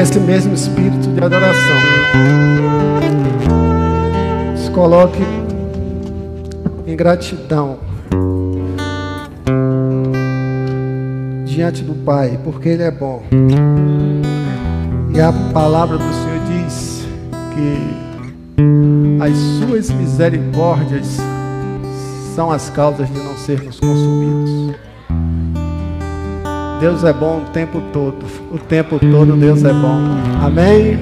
nesse mesmo espírito de adoração, se coloque em gratidão diante do Pai, porque Ele é bom. E a palavra do Senhor diz que as suas misericórdias são as causas de não sermos consumidos. Deus é bom o tempo todo. O tempo todo Deus é bom. Amém?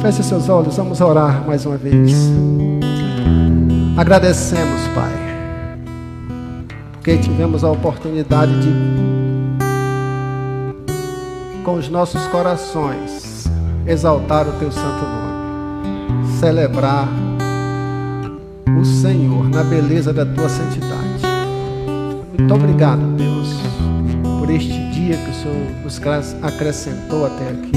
Feche seus olhos, vamos orar mais uma vez. Agradecemos, Pai, porque tivemos a oportunidade de, com os nossos corações, exaltar o Teu santo nome, celebrar o Senhor na beleza da Tua santidade. Muito obrigado, Deus por este dia que o Senhor nos acrescentou até aqui.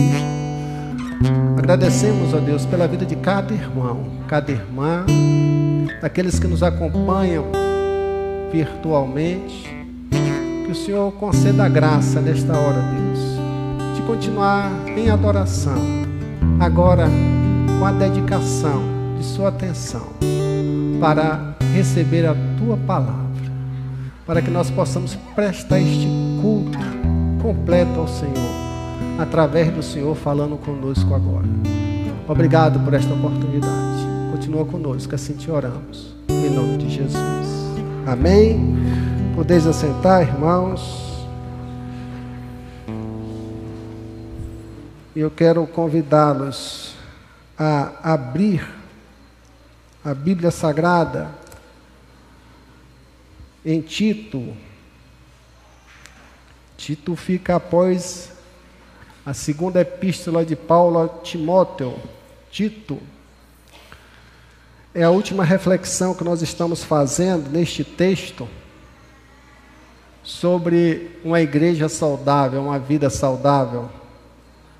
Agradecemos, ó Deus, pela vida de cada irmão, cada irmã, daqueles que nos acompanham virtualmente. Que o Senhor conceda a graça nesta hora, Deus, de continuar em adoração, agora com a dedicação de Sua atenção para receber a Tua palavra para que nós possamos prestar este culto completo ao Senhor, através do Senhor falando conosco agora. Obrigado por esta oportunidade. Continua conosco, assim te oramos. Em nome de Jesus. Amém. Podeis assentar, irmãos. Eu quero convidá-los a abrir a Bíblia Sagrada em Tito. Tito fica após a segunda epístola de Paulo a Timóteo. Tito. É a última reflexão que nós estamos fazendo neste texto sobre uma igreja saudável, uma vida saudável,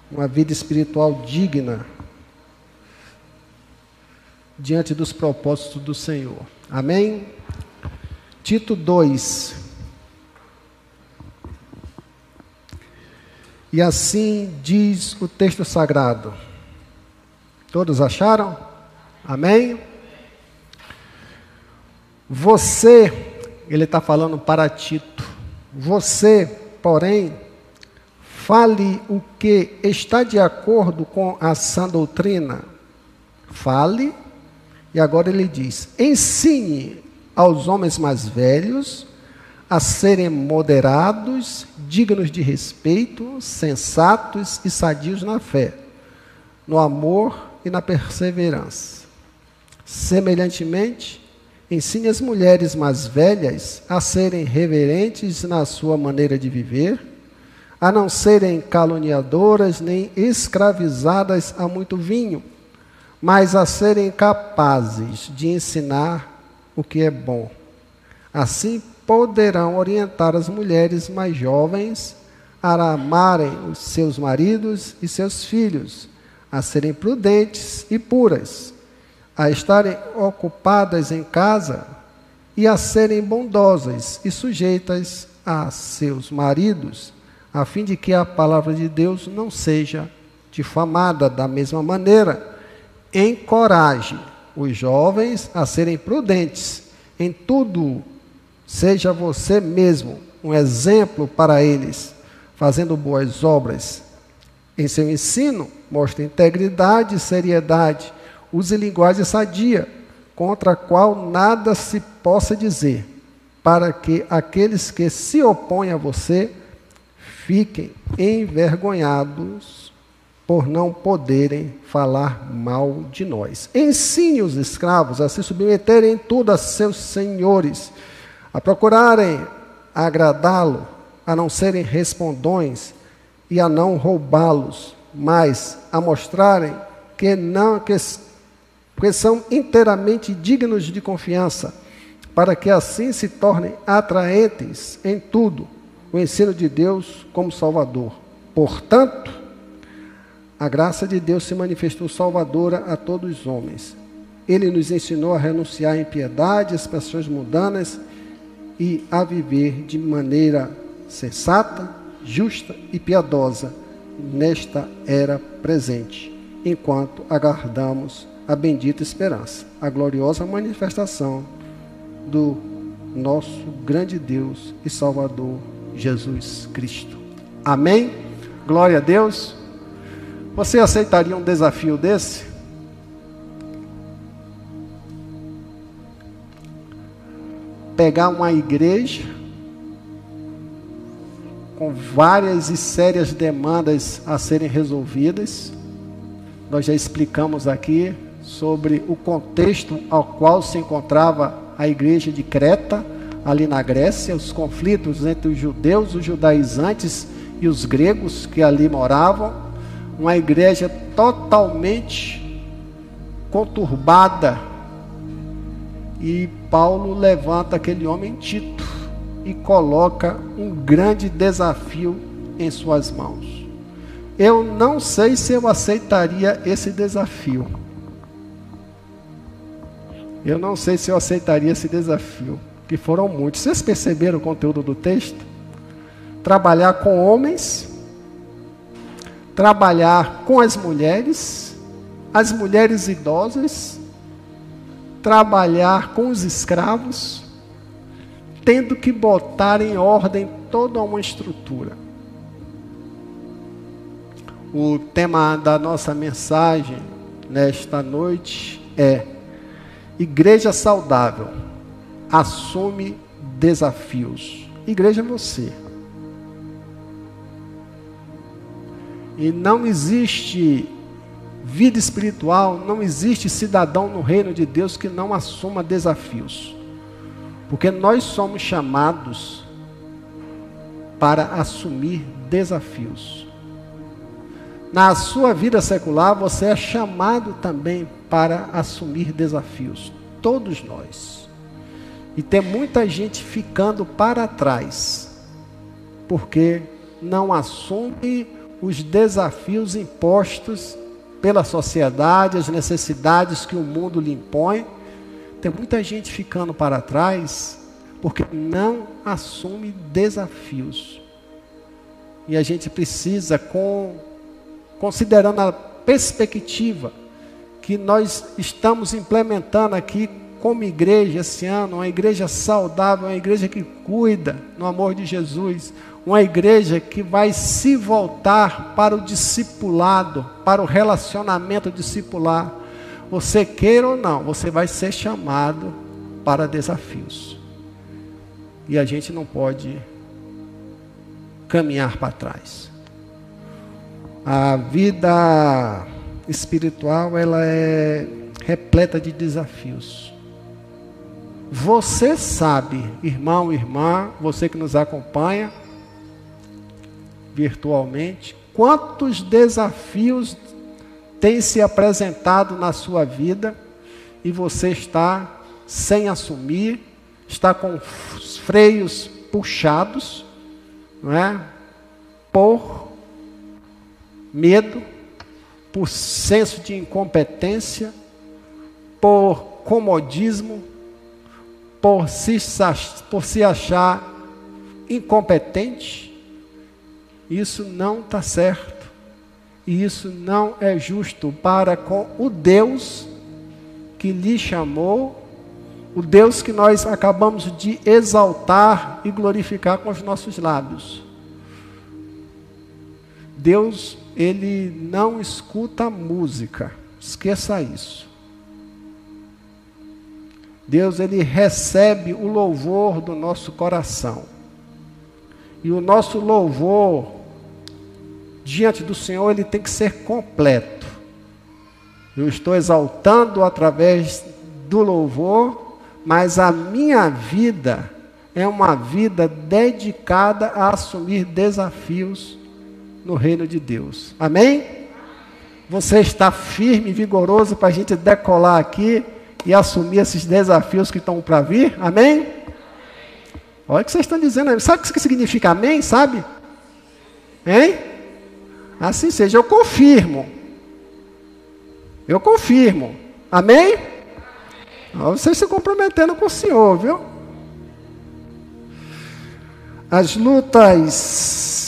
uma vida espiritual digna diante dos propósitos do Senhor. Amém? Tito 2. E assim diz o texto sagrado. Todos acharam? Amém? Você, ele está falando para Tito, você, porém, fale o que está de acordo com a sã doutrina. Fale, e agora ele diz: ensine aos homens mais velhos a serem moderados, dignos de respeito, sensatos e sadios na fé, no amor e na perseverança. Semelhantemente, ensine as mulheres mais velhas a serem reverentes na sua maneira de viver, a não serem caluniadoras nem escravizadas a muito vinho, mas a serem capazes de ensinar o que é bom. Assim poderão orientar as mulheres mais jovens a amarem os seus maridos e seus filhos, a serem prudentes e puras, a estarem ocupadas em casa e a serem bondosas e sujeitas a seus maridos, a fim de que a palavra de Deus não seja difamada da mesma maneira. Encoraje os jovens a serem prudentes em tudo. Seja você mesmo um exemplo para eles, fazendo boas obras. Em seu ensino, mostre integridade e seriedade. Use linguagem sadia, contra a qual nada se possa dizer, para que aqueles que se opõem a você fiquem envergonhados por não poderem falar mal de nós. Ensine os escravos a se submeterem em tudo a seus senhores, a procurarem agradá-lo, a não serem respondões e a não roubá-los, mas a mostrarem que não que, que são inteiramente dignos de confiança, para que assim se tornem atraentes em tudo o ensino de Deus como Salvador. Portanto, a graça de Deus se manifestou salvadora a todos os homens. Ele nos ensinou a renunciar à impiedade, às paixões mundanas e a viver de maneira sensata, justa e piedosa nesta era presente, enquanto aguardamos a bendita esperança, a gloriosa manifestação do nosso grande Deus e Salvador Jesus Cristo. Amém? Glória a Deus. Você aceitaria um desafio desse? Pegar uma igreja com várias e sérias demandas a serem resolvidas. Nós já explicamos aqui sobre o contexto ao qual se encontrava a igreja de Creta, ali na Grécia, os conflitos entre os judeus, os judaizantes e os gregos que ali moravam, uma igreja totalmente conturbada. E Paulo levanta aquele homem Tito e coloca um grande desafio em suas mãos. Eu não sei se eu aceitaria esse desafio. Eu não sei se eu aceitaria esse desafio, que foram muitos. Vocês perceberam o conteúdo do texto? Trabalhar com homens, trabalhar com as mulheres, as mulheres idosas, trabalhar com os escravos, tendo que botar em ordem toda uma estrutura. O tema da nossa mensagem nesta noite é Igreja saudável assume desafios. Igreja é você. E não existe vida espiritual, não existe cidadão no reino de Deus que não assuma desafios. Porque nós somos chamados para assumir desafios. Na sua vida secular, você é chamado também para assumir desafios. Todos nós. E tem muita gente ficando para trás, porque não assume os desafios impostos pela sociedade, as necessidades que o mundo lhe impõe. Tem muita gente ficando para trás porque não assume desafios. E a gente precisa, com considerando a perspectiva que nós estamos implementando aqui como igreja esse ano, uma igreja saudável, uma igreja que cuida no amor de Jesus, uma igreja que vai se voltar para o discipulado, para o relacionamento discipular. Você queira ou não, você vai ser chamado para desafios. E a gente não pode caminhar para trás. A vida espiritual ela é repleta de desafios. Você sabe, irmão, irmã, você que nos acompanha virtualmente, quantos desafios têm se apresentado na sua vida e você está sem assumir, está com os freios puxados, não é? Por medo, por senso de incompetência, por comodismo, por se, por se achar incompetente. Isso não está certo. E isso não é justo para com o Deus que lhe chamou, o Deus que nós acabamos de exaltar e glorificar com os nossos lábios. Deus, ele não escuta música. Esqueça isso. Deus, ele recebe o louvor do nosso coração. E o nosso louvor diante do Senhor, ele tem que ser completo. Eu estou exaltando através do louvor, mas a minha vida é uma vida dedicada a assumir desafios no reino de Deus. Amém? Você está firme e vigoroso para a gente decolar aqui e assumir esses desafios que estão para vir? Amém? Olha o que vocês estão dizendo. Sabe o que significa amém? Sabe? Hein? Assim seja, eu confirmo. Eu confirmo. Amém? Vocês se comprometendo com o Senhor, viu? As lutas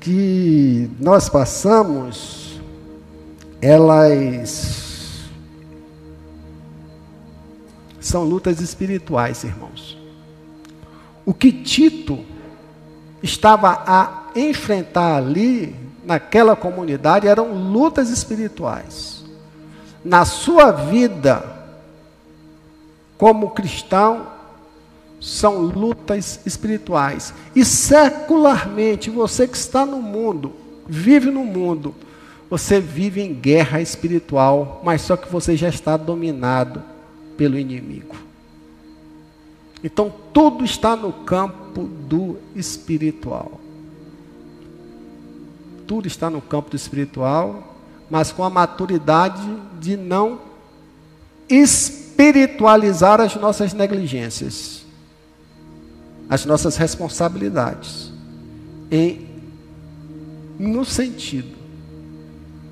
que nós passamos, elas são lutas espirituais, irmãos. O que Tito estava a enfrentar ali, naquela comunidade, eram lutas espirituais. Na sua vida, como cristão, são lutas espirituais. E secularmente, você que está no mundo, vive no mundo, você vive em guerra espiritual, mas só que você já está dominado pelo inimigo. Então, tudo está no campo do espiritual. Tudo está no campo do espiritual, mas com a maturidade de não espiritualizar as nossas negligências as nossas responsabilidades em no sentido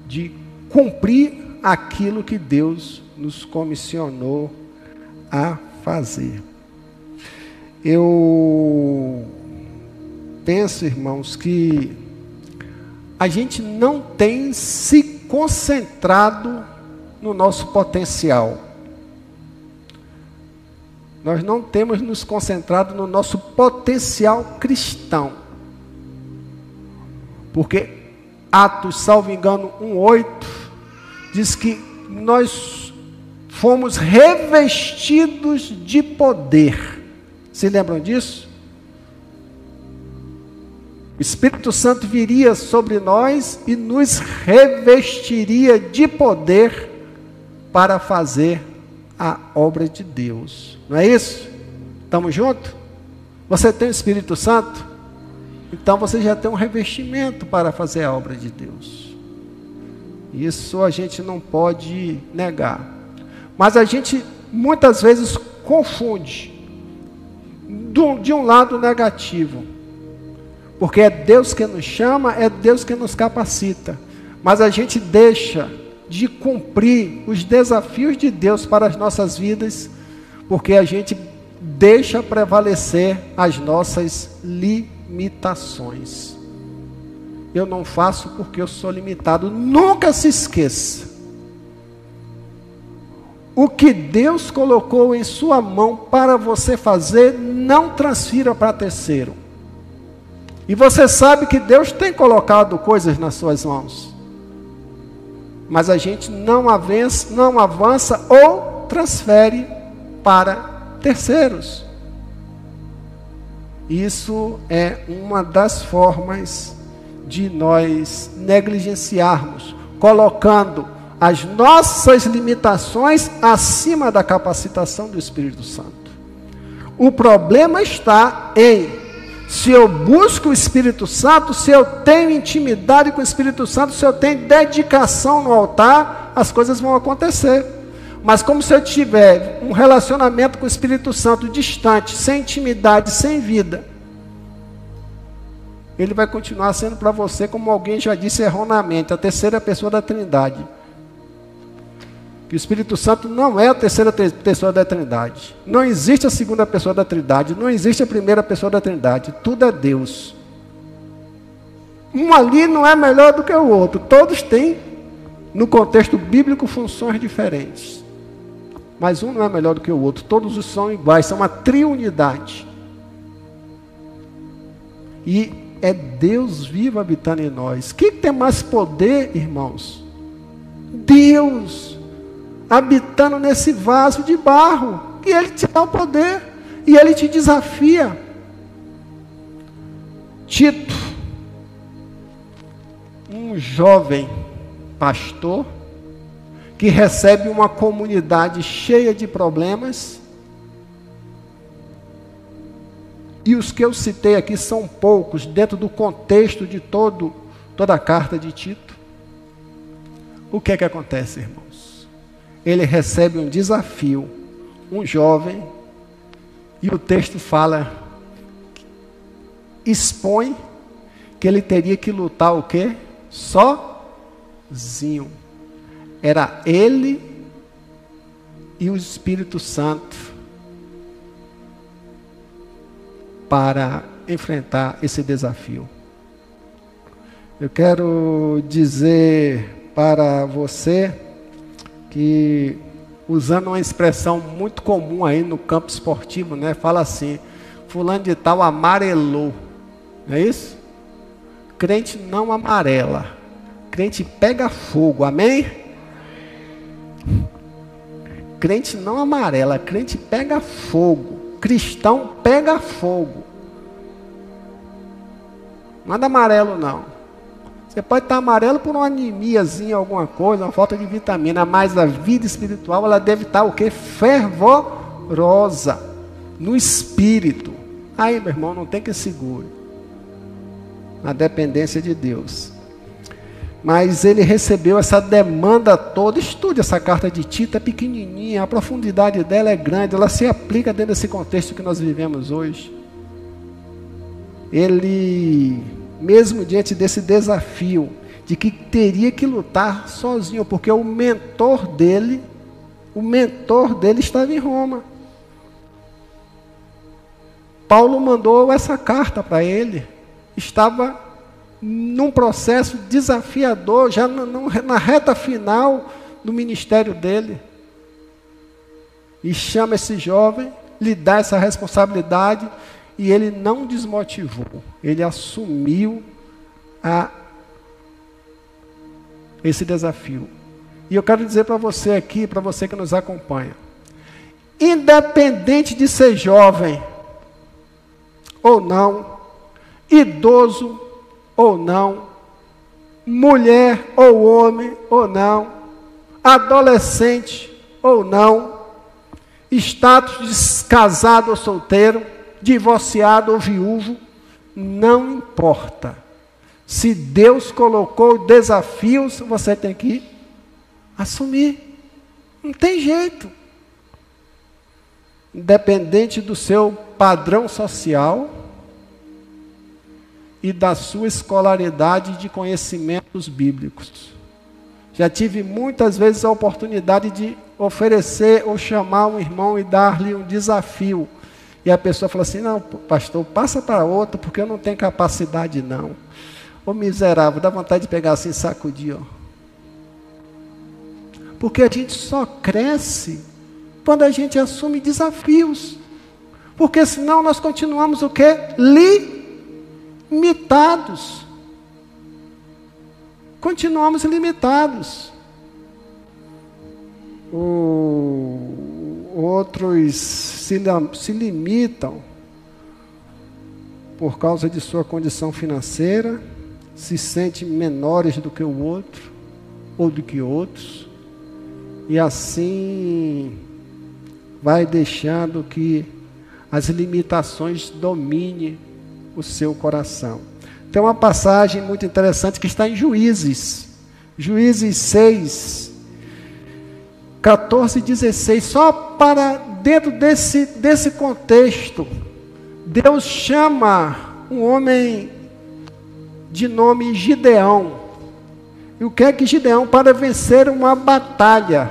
de cumprir aquilo que Deus nos comissionou a fazer. Eu penso, irmãos, que a gente não tem se concentrado no nosso potencial nós não temos nos concentrado no nosso potencial cristão. Porque Atos, salvo engano, 1,8 diz que nós fomos revestidos de poder. Se lembram disso? O Espírito Santo viria sobre nós e nos revestiria de poder para fazer a obra de Deus. Não é isso? Estamos juntos? Você tem o Espírito Santo? Então você já tem um revestimento para fazer a obra de Deus. Isso a gente não pode negar. Mas a gente muitas vezes confunde de um lado negativo. Porque é Deus que nos chama, é Deus que nos capacita. Mas a gente deixa de cumprir os desafios de Deus para as nossas vidas, porque a gente deixa prevalecer as nossas limitações. Eu não faço porque eu sou limitado. Nunca se esqueça. O que Deus colocou em sua mão para você fazer, não transfira para terceiro. E você sabe que Deus tem colocado coisas nas suas mãos mas a gente não avança, não avança ou transfere para terceiros. Isso é uma das formas de nós negligenciarmos, colocando as nossas limitações acima da capacitação do Espírito Santo. O problema está em se eu busco o Espírito Santo, se eu tenho intimidade com o Espírito Santo, se eu tenho dedicação no altar, as coisas vão acontecer. Mas como se eu tiver um relacionamento com o Espírito Santo distante, sem intimidade, sem vida, ele vai continuar sendo para você, como alguém já disse erroneamente, a terceira pessoa da Trindade que o Espírito Santo não é a terceira pessoa da Trindade. Não existe a segunda pessoa da Trindade, não existe a primeira pessoa da Trindade. Tudo é Deus. Um ali não é melhor do que o outro. Todos têm, no contexto bíblico, funções diferentes. Mas um não é melhor do que o outro. Todos são iguais, são uma triunidade. E é Deus vivo habitando em nós. Quem tem mais poder, irmãos? Deus habitando nesse vaso de barro. E ele te dá o poder. E ele te desafia. Tito, um jovem pastor, que recebe uma comunidade cheia de problemas. E os que eu citei aqui são poucos, dentro do contexto de todo, toda a carta de Tito. O que é que acontece, irmão? Ele recebe um desafio, um jovem, e o texto fala, expõe que ele teria que lutar o quê? Sozinho. Era ele e o Espírito Santo para enfrentar esse desafio. Eu quero dizer para você que, usando uma expressão muito comum aí no campo esportivo, né? Fala assim: Fulano de Tal amarelou. Não é isso? Crente não amarela. Crente pega fogo. Amém? Crente não amarela. Crente pega fogo. Cristão pega fogo. Nada amarelo não. Você pode estar amarelo por uma anemiazinha, alguma coisa, uma falta de vitamina, mas a vida espiritual ela deve estar o que? Fervorosa no espírito. Aí, meu irmão, não tem que segure. Na dependência de Deus. Mas ele recebeu essa demanda toda. Estude essa carta de Tito, é pequenininha, a profundidade dela é grande, ela se aplica dentro desse contexto que nós vivemos hoje. Ele mesmo diante desse desafio de que teria que lutar sozinho, porque o mentor dele, o mentor dele estava em Roma. Paulo mandou essa carta para ele. Estava num processo desafiador, já na reta final do ministério dele. E chama esse jovem, lhe dá essa responsabilidade e ele não desmotivou, ele assumiu a esse desafio. E eu quero dizer para você aqui, para você que nos acompanha, independente de ser jovem ou não, idoso ou não, mulher ou homem ou não, adolescente ou não, status de casado ou solteiro, divorciado ou viúvo, não importa. Se Deus colocou desafios, você tem que assumir. Não tem jeito. Independente do seu padrão social e da sua escolaridade de conhecimentos bíblicos. Já tive muitas vezes a oportunidade de oferecer ou chamar um irmão e dar-lhe um desafio e a pessoa fala assim: não, pastor, passa para outro, porque eu não tenho capacidade, não. Ô miserável, dá vontade de pegar assim e sacudir, ó. Porque a gente só cresce quando a gente assume desafios. Porque senão nós continuamos o quê? Limitados. Continuamos limitados. O outros se, se limitam por causa de sua condição financeira, se sentem menores do que o outro ou do que outros, e assim vai deixando que as limitações dominem o seu coração. Tem uma passagem muito interessante que está em Juízes, Juízes 6, 14 e 16, só para dentro desse, desse contexto, Deus chama um homem de nome Gideão. E o que é que Gideão? Para vencer uma batalha,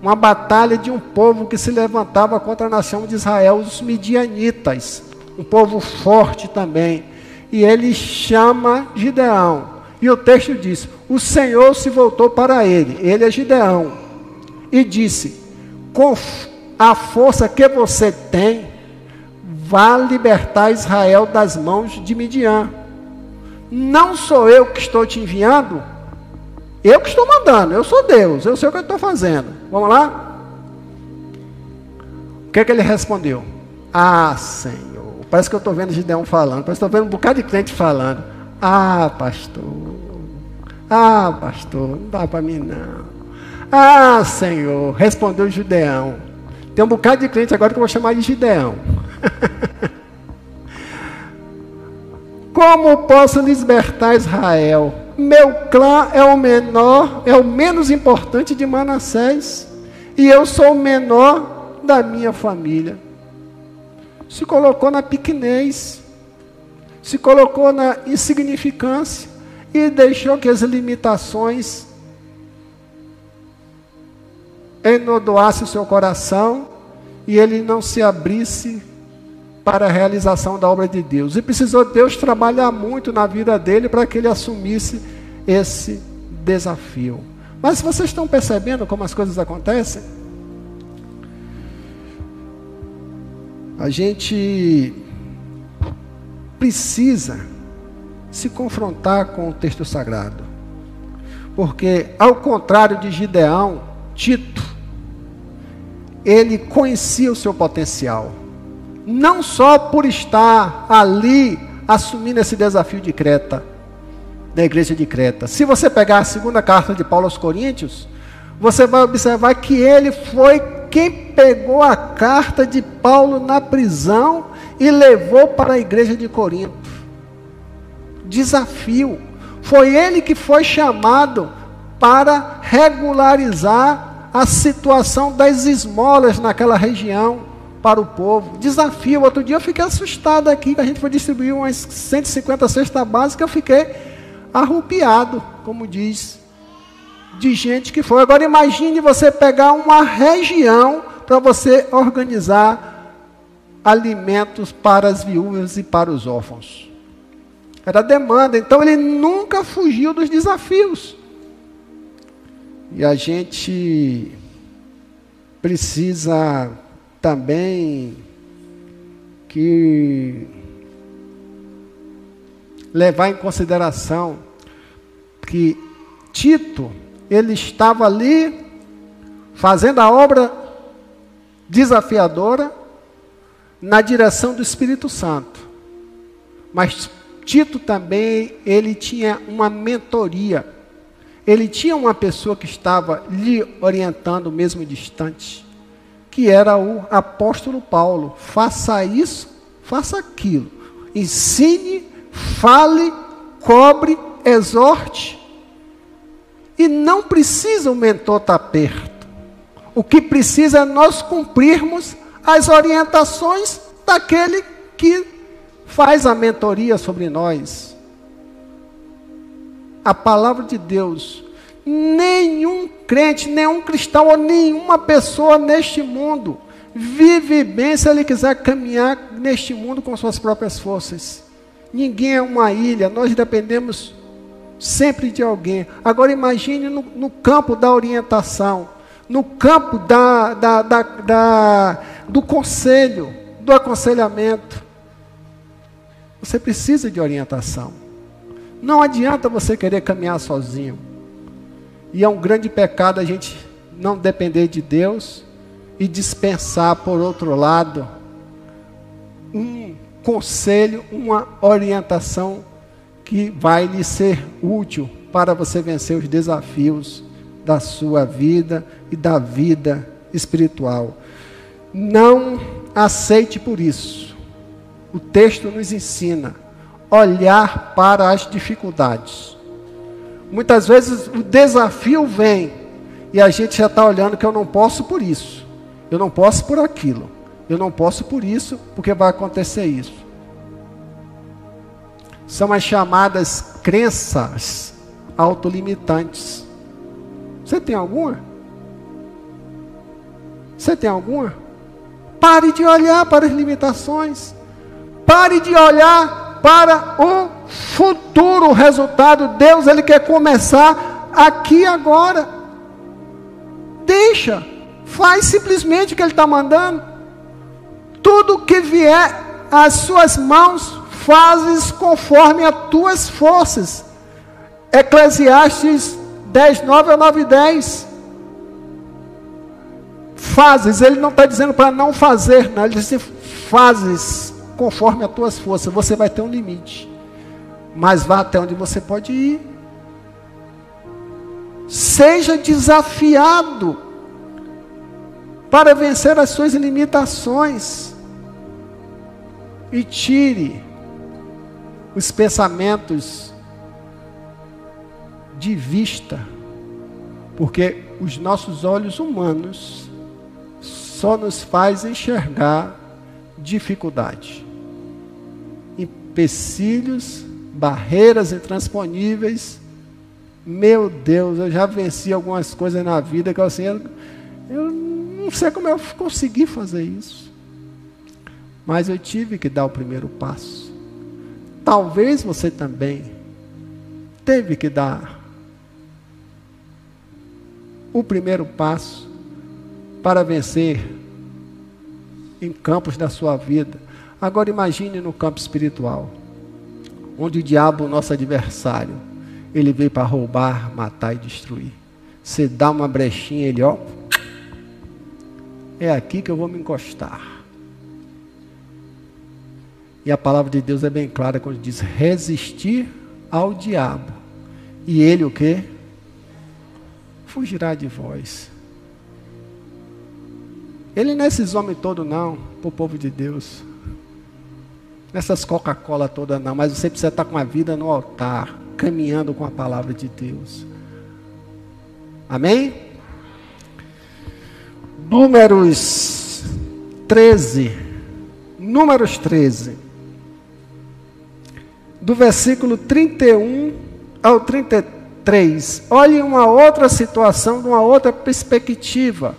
uma batalha de um povo que se levantava contra a nação de Israel, os midianitas, um povo forte também. E ele chama Gideão. E o texto diz: O Senhor se voltou para ele, ele é Gideão e disse: Com a força que você tem, vá libertar Israel das mãos de Midian. Não sou eu que estou te enviando, eu que estou mandando, eu sou Deus, eu sei o que eu estou fazendo. Vamos lá? O que, é que ele respondeu? Ah, Senhor, parece que eu estou vendo Gideão falando, parece que estou vendo um bocado de crente falando. Ah, pastor, ah, pastor, não dá para mim não. Ah, Senhor, respondeu Gideão. Tem um bocado de crente agora que eu vou chamar de Gideão. Como posso libertar Israel? Meu clã é o menor, é o menos importante de Manassés, e eu sou o menor da minha família. Se colocou na pequenez, se colocou na insignificância e deixou que as limitações enodoasse o seu coração e ele não se abrisse para a realização da obra de Deus. E precisou Deus trabalhar muito na vida dele para que ele assumisse esse desafio. Mas vocês estão percebendo como as coisas acontecem? A gente precisa se confrontar com o texto sagrado. Porque, ao contrário de Gideão, Tito, ele conhecia o seu potencial. Não só por estar ali assumindo esse desafio de Creta, da igreja de Creta. Se você pegar a segunda carta de Paulo aos Coríntios, você vai observar que ele foi quem pegou a carta de Paulo na prisão e levou para a igreja de Corinto. Desafio. Foi ele que foi chamado para regularizar a situação das esmolas naquela região para o povo. Desafio. Outro dia eu fiquei assustado aqui, a gente foi distribuir umas 150 cestas básicas, eu fiquei arrupiado, como diz, de gente que foi. Agora imagine você pegar uma região para você organizar alimentos para as viúvas e para os órfãos. Era demanda, então ele nunca fugiu dos desafios. E a gente precisa também que levar em consideração que Tito, ele estava ali fazendo a obra desafiadora na direção do Espírito Santo. Mas Tito também, ele tinha uma mentoria. Ele tinha uma pessoa que estava lhe orientando mesmo distante, que era o apóstolo Paulo. Faça isso, faça aquilo. Ensine, fale, cobre, exorte. E não precisa o mentor estar perto. O que precisa é nós cumprirmos as orientações daquele que faz a mentoria sobre nós. A palavra de Deus. Nenhum crente, nenhum cristão ou nenhuma pessoa neste mundo vive bem se ele quiser caminhar neste mundo com suas próprias forças. Ninguém é uma ilha, nós dependemos sempre de alguém. Agora imagine no, no campo da orientação, no campo da, da, da, da do conselho, do aconselhamento. Você precisa de orientação. Não adianta você querer caminhar sozinho. E é um grande pecado a gente não depender de Deus e dispensar, por outro lado, um conselho, uma orientação que vai lhe ser útil para você vencer os desafios da sua vida e da vida espiritual. Não aceite por isso. O texto nos ensina olhar para as dificuldades. Muitas vezes o desafio vem e a gente já está olhando que eu não posso por isso, eu não posso por aquilo, eu não posso por isso, porque vai acontecer isso. São as chamadas crenças autolimitantes. Você tem alguma? Você tem alguma? Pare de olhar para as limitações. Pare de olhar para o futuro resultado. Deus, Ele quer começar aqui agora. Deixa. Faz simplesmente o que Ele está mandando. Tudo que vier às suas mãos, fazes conforme as tuas forças. Eclesiastes 10, 9 a 9 10 fazes, ele não está dizendo para não fazer, não, ele diz assim, fazes conforme as tuas forças, você vai ter um limite, mas vá até onde você pode ir. Seja desafiado para vencer as suas limitações. E tire os pensamentos de vista, porque os nossos olhos humanos só nos faz enxergar dificuldade, empecilhos, barreiras intransponíveis. Meu Deus, eu já venci algumas coisas na vida que eu assim, eu, eu não sei como eu consegui fazer isso. Mas eu tive que dar o primeiro passo. Talvez você também teve que dar o primeiro passo para vencer em campos da sua vida. Agora imagine no campo espiritual, onde o diabo, nosso adversário, ele veio para roubar, matar e destruir. Você dá uma brechinha, ele, ó, é aqui que eu vou me encostar. E a palavra de Deus é bem clara quando diz resistir ao diabo. E ele o quê? Fugirá de vós. Ele não é esses homens todos, não, para o povo de Deus. Nessas Coca-Cola todas, não. Mas você precisa estar com a vida no altar, caminhando com a palavra de Deus. Amém? Números 13. Números 13. Do versículo 31 ao 33. Olhe uma outra situação, de uma outra perspectiva.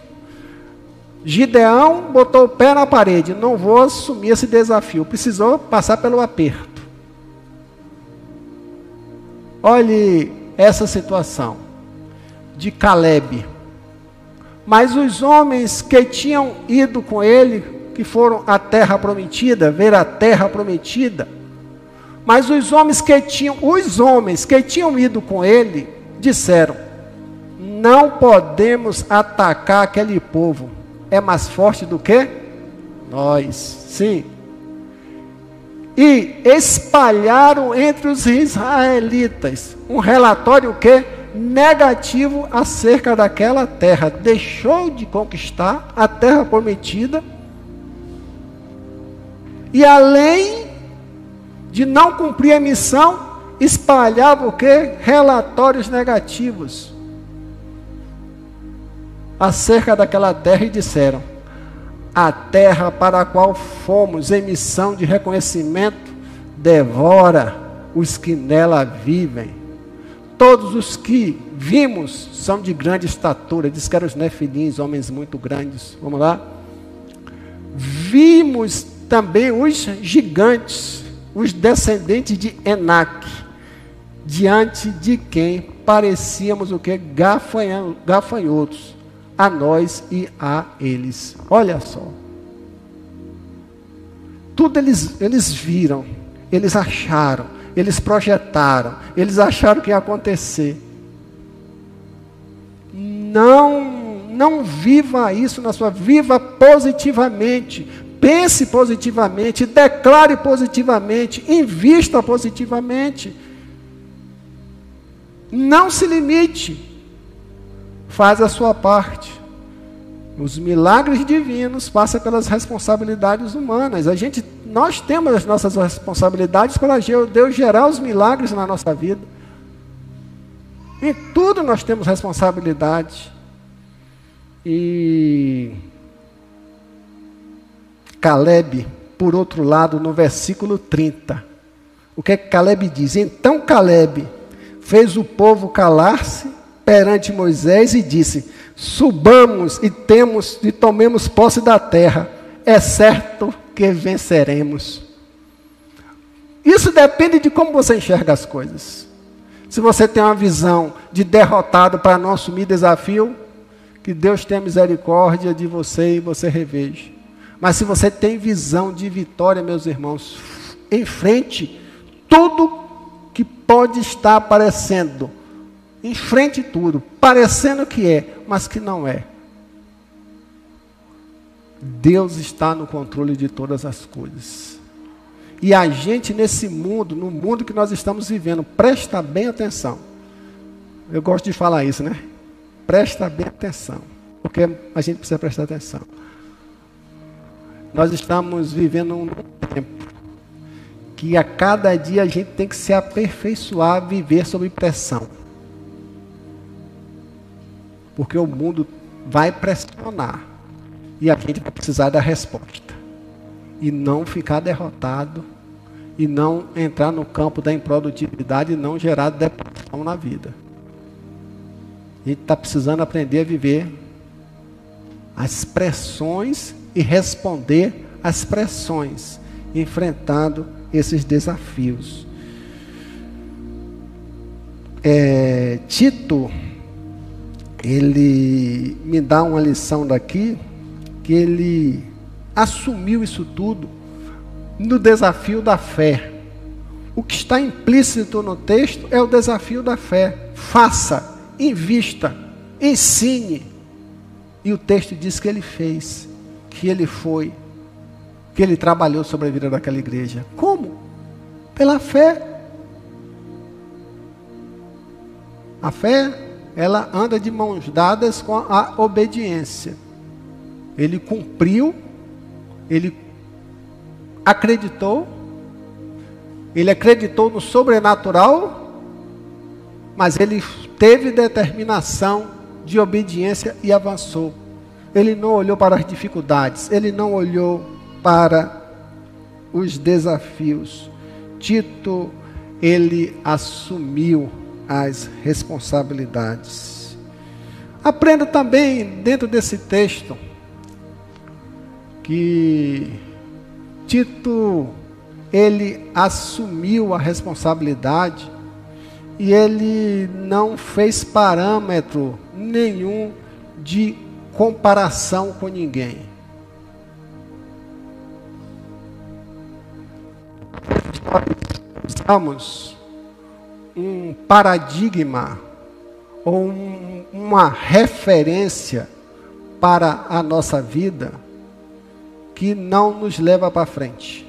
Gideão botou o pé na parede. Não vou assumir esse desafio. Precisou passar pelo aperto. Olhe essa situação de Caleb. Mas os homens que tinham ido com ele, que foram à terra prometida, ver a terra prometida, mas os homens que tinham, os homens que tinham ido com ele, disseram: Não podemos atacar aquele povo é mais forte do que nós. Sim. E espalharam entre os israelitas um relatório que negativo acerca daquela terra. Deixou de conquistar a terra prometida. E além de não cumprir a missão, espalhava o que? Relatórios negativos acerca daquela terra e disseram: A terra para a qual fomos em missão de reconhecimento devora os que nela vivem. Todos os que vimos são de grande estatura. Diz que eram os nefilins, homens muito grandes. Vamos lá? Vimos também os gigantes, os descendentes de Enac, diante de quem parecíamos o que? Gafanhotos a nós e a eles. Olha só. Tudo eles, eles viram, eles acharam, eles projetaram, eles acharam que ia acontecer. Não, não viva isso na sua viva positivamente. Pense positivamente, declare positivamente, invista positivamente. Não se limite faz a sua parte. Os milagres divinos passam pelas responsabilidades humanas. A gente, nós temos as nossas responsabilidades para Deus gerar os milagres na nossa vida. Em tudo nós temos responsabilidade. E Caleb, por outro lado, no versículo 30, o que é que Caleb diz? Então Caleb fez o povo calar-se perante Moisés e disse: Subamos e temos e tomemos posse da terra, é certo que venceremos. Isso depende de como você enxerga as coisas. Se você tem uma visão de derrotado para não assumir desafio, que Deus tenha misericórdia de você e você reveja. Mas se você tem visão de vitória, meus irmãos, enfrente tudo que pode estar aparecendo Enfrente tudo, parecendo que é, mas que não é. Deus está no controle de todas as coisas. E a gente nesse mundo, no mundo que nós estamos vivendo, presta bem atenção. Eu gosto de falar isso, né? Presta bem atenção. Porque a gente precisa prestar atenção. Nós estamos vivendo um tempo que a cada dia a gente tem que se aperfeiçoar, viver sob pressão. Porque o mundo vai pressionar. E a gente vai precisar da resposta. E não ficar derrotado. E não entrar no campo da improdutividade e não gerar depressão na vida. A gente está precisando aprender a viver as pressões e responder as pressões, enfrentando esses desafios. É, Tito, ele me dá uma lição daqui, que ele assumiu isso tudo no desafio da fé. O que está implícito no texto é o desafio da fé. Faça, invista, ensine. E o texto diz que ele fez, que ele foi, que ele trabalhou sobre a vida daquela igreja. Como? Pela fé. A fé, ela anda de mãos dadas com a obediência. Ele cumpriu, ele acreditou, ele acreditou no sobrenatural, mas ele teve determinação de obediência e avançou. Ele não olhou para as dificuldades, ele não olhou para os desafios. Tito, ele assumiu as responsabilidades. Aprenda também dentro desse texto que Tito, ele assumiu a responsabilidade e ele não fez parâmetro nenhum de comparação com ninguém. Usamos um paradigma ou um, uma referência para a nossa vida que não nos leva para frente.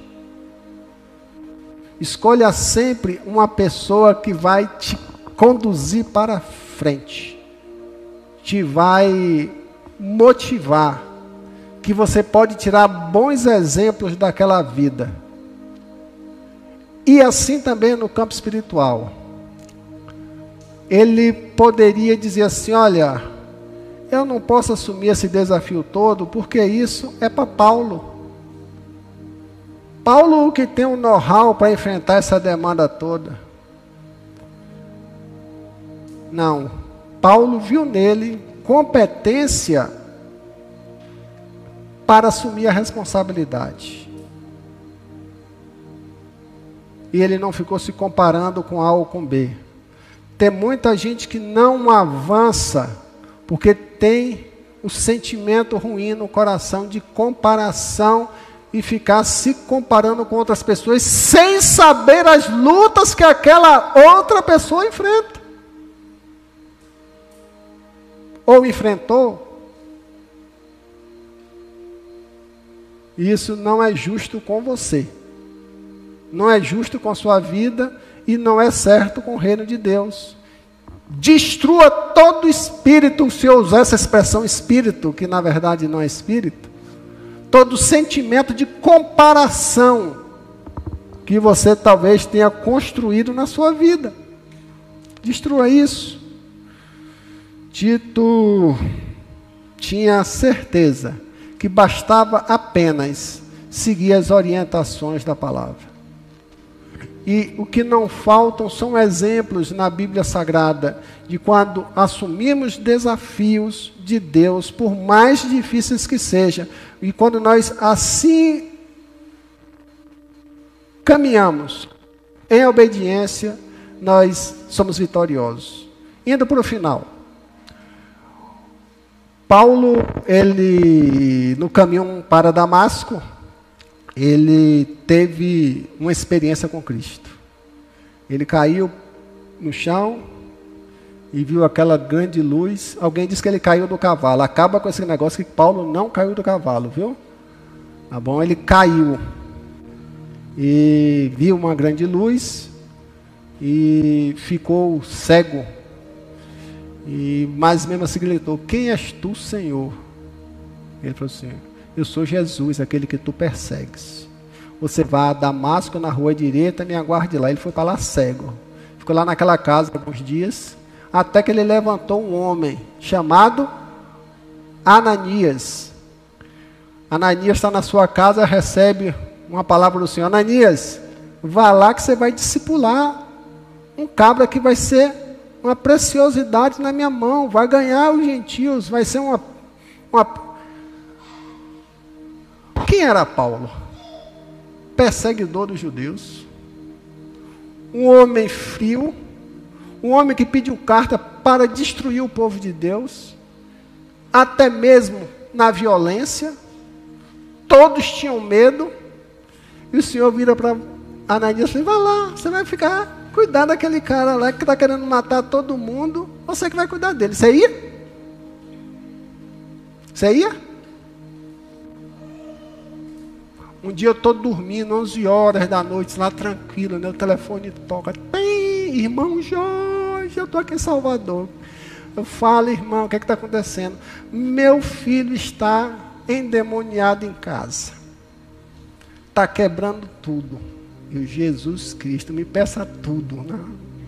Escolha sempre uma pessoa que vai te conduzir para frente, te vai motivar, que você pode tirar bons exemplos daquela vida. E assim também no campo espiritual. Ele poderia dizer assim: olha, eu não posso assumir esse desafio todo, porque isso é para Paulo. Paulo que tem um know-how para enfrentar essa demanda toda. Não. Paulo viu nele competência para assumir a responsabilidade. E ele não ficou se comparando com A ou com B. Tem muita gente que não avança porque tem o sentimento ruim no coração de comparação e ficar se comparando com outras pessoas sem saber as lutas que aquela outra pessoa enfrenta. Ou enfrentou. Isso não é justo com você. Não é justo com a sua vida e não é certo com o reino de Deus. Destrua todo espírito, se eu usar essa expressão espírito, que na verdade não é espírito, todo sentimento de comparação que você talvez tenha construído na sua vida. Destrua isso. Tito tinha certeza que bastava apenas seguir as orientações da palavra. E o que não faltam são exemplos na Bíblia Sagrada de quando assumimos desafios de Deus, por mais difíceis que sejam, e quando nós assim caminhamos em obediência, nós somos vitoriosos. Indo para o final. Paulo, ele no caminho para Damasco, ele teve uma experiência com Cristo. Ele caiu no chão e viu aquela grande luz. Alguém disse que ele caiu do cavalo. Acaba com esse negócio que Paulo não caiu do cavalo, viu? Tá bom? Ele caiu e viu uma grande luz e ficou cego. E mais mesmo assim gritou: Quem és tu, Senhor? Ele falou assim: eu sou Jesus, aquele que tu persegues. Você vá a Damasco na rua direita, me aguarde lá. Ele foi para lá cego. Ficou lá naquela casa alguns dias, até que ele levantou um homem chamado Ananias. Ananias está na sua casa, recebe uma palavra do Senhor. Ananias, vá lá que você vai discipular um cabra que vai ser uma preciosidade na minha mão, vai ganhar os gentios, vai ser uma, uma Quem era Paulo? Perseguidor dos judeus. Um homem frio. Um homem que pediu carta para destruir o povo de Deus. Até mesmo na violência. Todos tinham medo. E o Senhor vira para Ananias e fala: Vai lá, você vai ficar cuidar daquele cara lá que está querendo matar todo mundo. Você que vai cuidar dele. Você ia? Você ia? Um dia eu estou dormindo, 11 horas da noite, lá tranquilo, o telefone toca. Tem, irmão Jorge, eu estou aqui em Salvador. Eu falo, irmão, o que é está acontecendo? Meu filho está endemoniado em casa. Está quebrando tudo. E o Jesus Cristo me peça tudo. Né?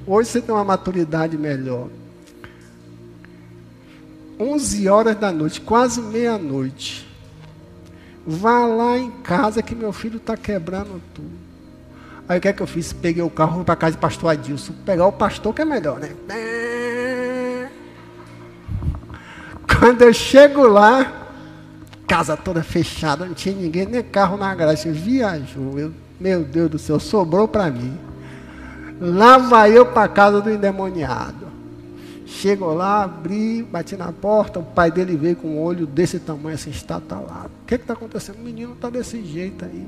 Hoje você tem uma maturidade melhor. 11 horas da noite, quase meia-noite. Vá lá em casa que meu filho está quebrando tudo. Aí o que é que eu fiz? Peguei o carro para casa do pastor Adilson. Pegar o pastor que é melhor, né? Quando eu chego lá, casa toda fechada, não tinha ninguém, nem carro na garagem. Viajou. Eu, meu Deus do céu, sobrou para mim. Lá vai eu para casa do endemoniado. Chegou lá, abri, bati na porta, o pai dele veio com um olho desse tamanho, assim, está tá lá. O que está acontecendo? O menino está desse jeito aí.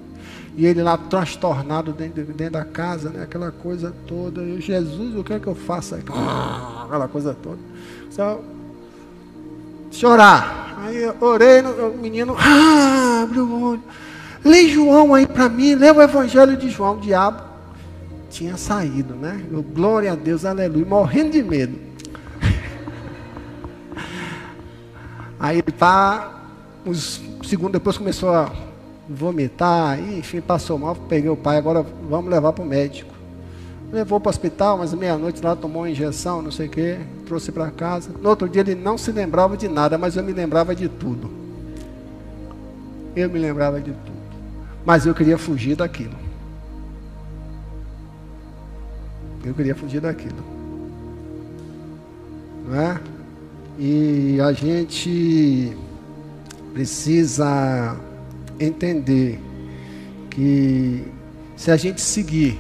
E ele lá transtornado dentro, dentro da casa, né? aquela coisa toda. Eu, Jesus, o que é que eu faço aí? Aquela coisa toda. Só chorar. Aí eu orei, o menino ah, abriu o olho. Lê João aí para mim, lê o evangelho de João, o diabo tinha saído, né? Eu, glória a Deus, aleluia, morrendo de medo. Aí tá, uns segundos depois começou a vomitar, e, enfim, passou mal, peguei o pai, agora vamos levar para o médico. Levou para o hospital, mas meia-noite lá tomou uma injeção, não sei o quê, trouxe para casa. No outro dia ele não se lembrava de nada, mas eu me lembrava de tudo. Eu me lembrava de tudo. Mas eu queria fugir daquilo. Eu queria fugir daquilo. Não é? E a gente precisa entender que se a gente seguir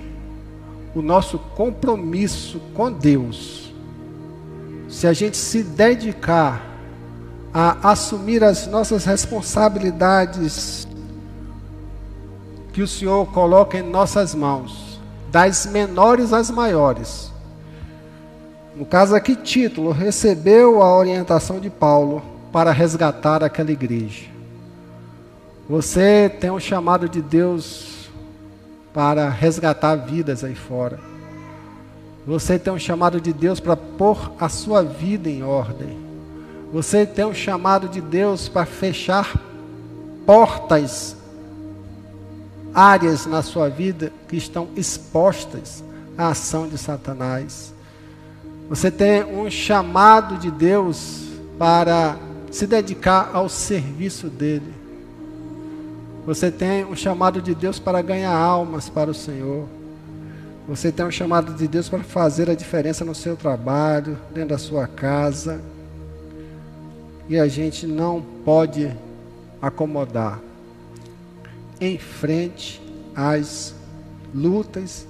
o nosso compromisso com Deus, se a gente se dedicar a assumir as nossas responsabilidades que o Senhor coloca em nossas mãos, das menores às maiores, no caso aqui, Título recebeu a orientação de Paulo para resgatar aquela igreja. Você tem um chamado de Deus para resgatar vidas aí fora. Você tem um chamado de Deus para pôr a sua vida em ordem. Você tem um chamado de Deus para fechar portas, áreas na sua vida que estão expostas à ação de Satanás. Você tem um chamado de Deus para se dedicar ao serviço dele. Você tem um chamado de Deus para ganhar almas para o Senhor. Você tem um chamado de Deus para fazer a diferença no seu trabalho, dentro da sua casa. E a gente não pode acomodar. Em frente às lutas,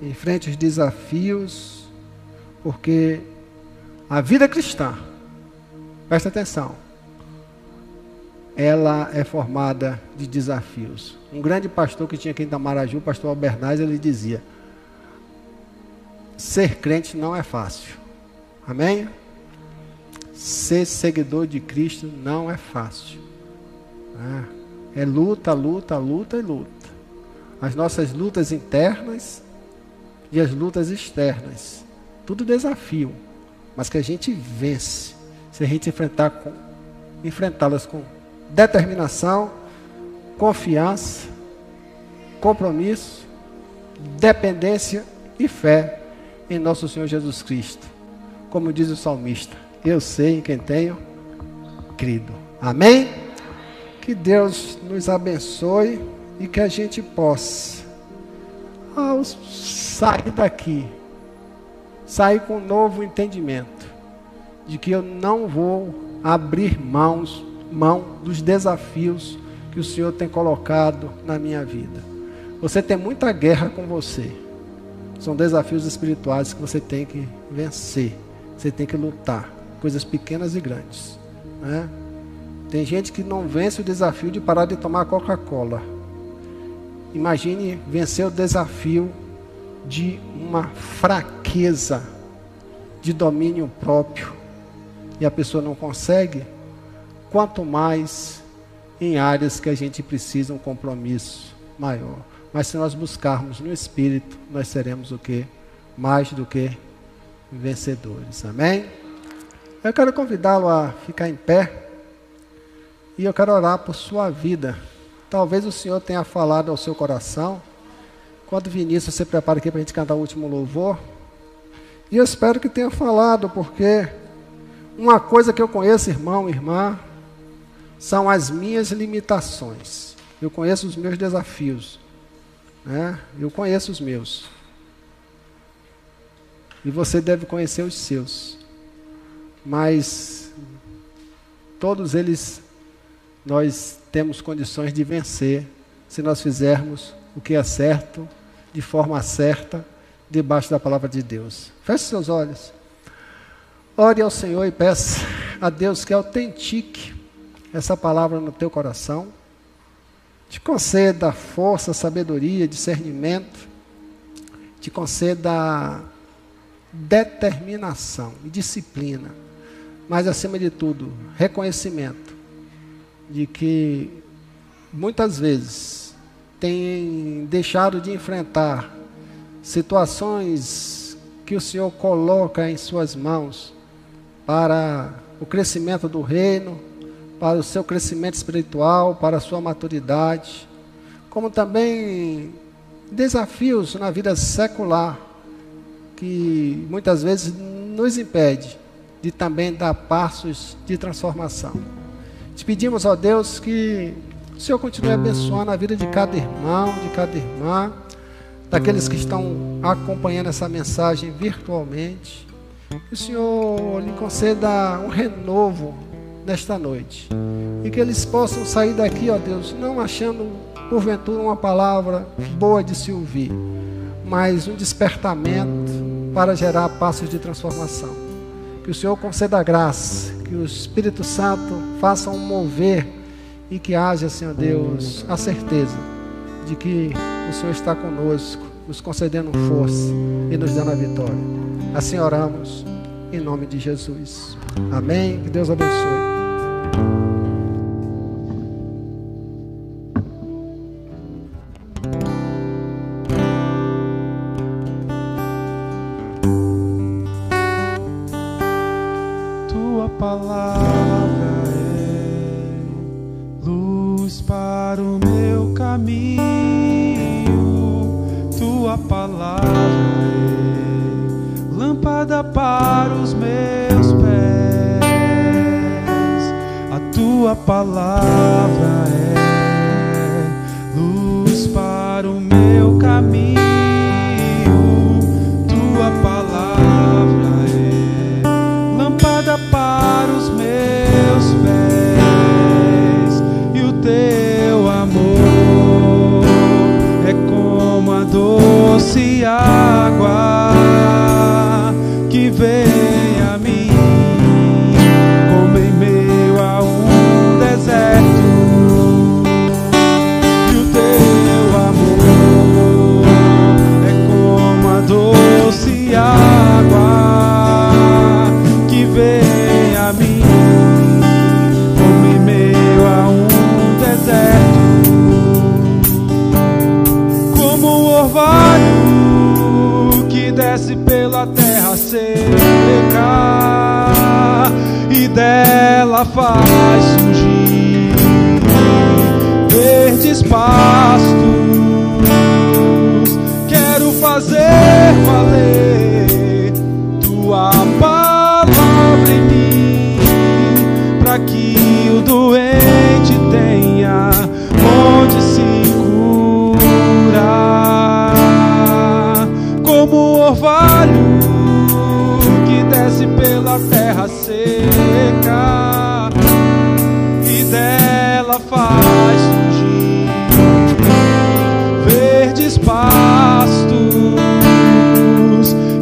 em frente aos desafios, porque a vida cristã, presta atenção, ela é formada de desafios. Um grande pastor que tinha aqui em Tamaraju, o pastor Albernaz, ele dizia: ser crente não é fácil. Amém? Ser seguidor de Cristo não é fácil. É, é luta, luta, luta e luta. As nossas lutas internas e as lutas externas tudo desafio, mas que a gente vence se a gente enfrentar com enfrentá-las com determinação, confiança, compromisso, dependência e fé em nosso Senhor Jesus Cristo. Como diz o salmista, eu sei em quem tenho crido. Amém? Que Deus nos abençoe e que a gente possa, ao sair daqui, sair com um novo entendimento de que eu não vou abrir mãos, mão dos desafios que o Senhor tem colocado na minha vida. Você tem muita guerra com você. São desafios espirituais que você tem que vencer. Você tem que lutar. Coisas pequenas e grandes. Né? Tem gente que não vence o desafio de parar de tomar Coca-Cola. Imagine vencer o desafio de uma fraqueza de domínio próprio e a pessoa não consegue, quanto mais em áreas que a gente precisa um compromisso maior. Mas se nós buscarmos no Espírito, nós seremos o que? Mais do que vencedores. Amém? Eu quero convidá-lo a ficar em pé e eu quero orar por sua vida. Talvez o Senhor tenha falado ao seu coração. Quando Vinícius se prepara aqui para a gente cantar o último louvor. E eu espero que tenha falado, porque uma coisa que eu conheço, irmão, irmã, são as minhas limitações. Eu conheço os meus desafios. Né? Eu conheço os meus. E você deve conhecer os seus. Mas todos eles nós temos condições de vencer se nós fizermos o que é certo, de forma certa, debaixo da palavra de Deus. Feche seus olhos. Ore ao Senhor e peça a Deus que autentique essa palavra no teu coração. Te conceda força, sabedoria, discernimento. Te conceda determinação e disciplina. Mas, acima de tudo, reconhecimento de que muitas vezes tem deixado de enfrentar situações que o Senhor coloca em suas mãos para o crescimento do reino, para o seu crescimento espiritual, para a sua maturidade, como também desafios na vida secular que muitas vezes nos impede de também dar passos de transformação. Te pedimos, ó Deus, que o Senhor continue abençoando a vida de cada irmão, de cada irmã, daqueles que estão acompanhando essa mensagem virtualmente. Que o Senhor lhe conceda um renovo nesta noite. E que eles possam sair daqui, ó Deus, não achando porventura uma palavra boa de se ouvir, mas um despertamento para gerar passos de transformação. Que o Senhor conceda graça que o Espírito Santo faça um mover e que haja, Senhor Deus, a certeza de que o Senhor está conosco, nos concedendo força e nos dando a vitória. Assim oramos, em nome de Jesus. Amém. Que Deus abençoe. palavra. orvalho que desce pela terra seca e dela faz surgir verdes pastos.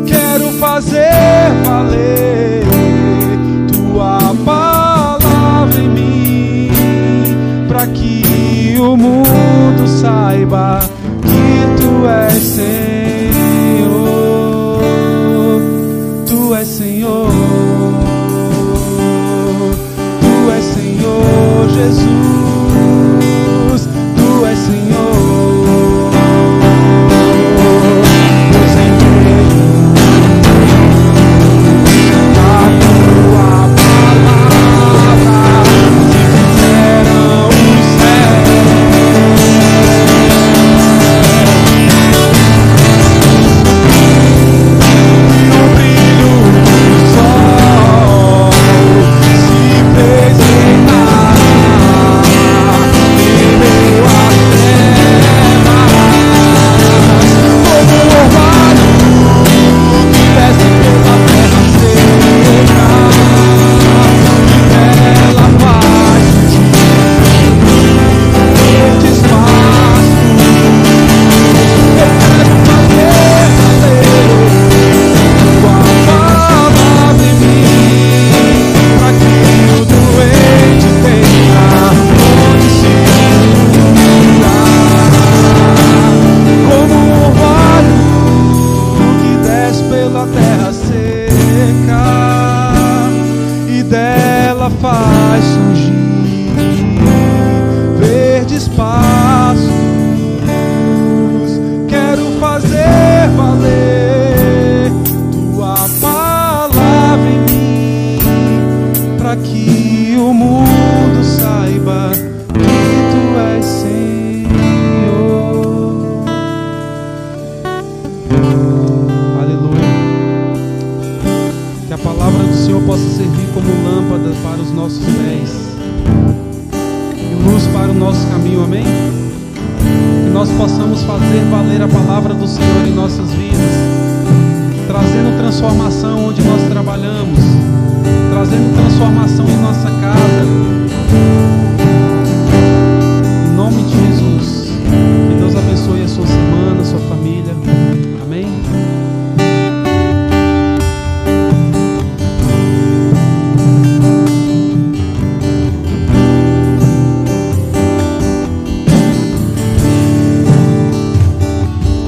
Quero fazer valer tua palavra em mim para que o mundo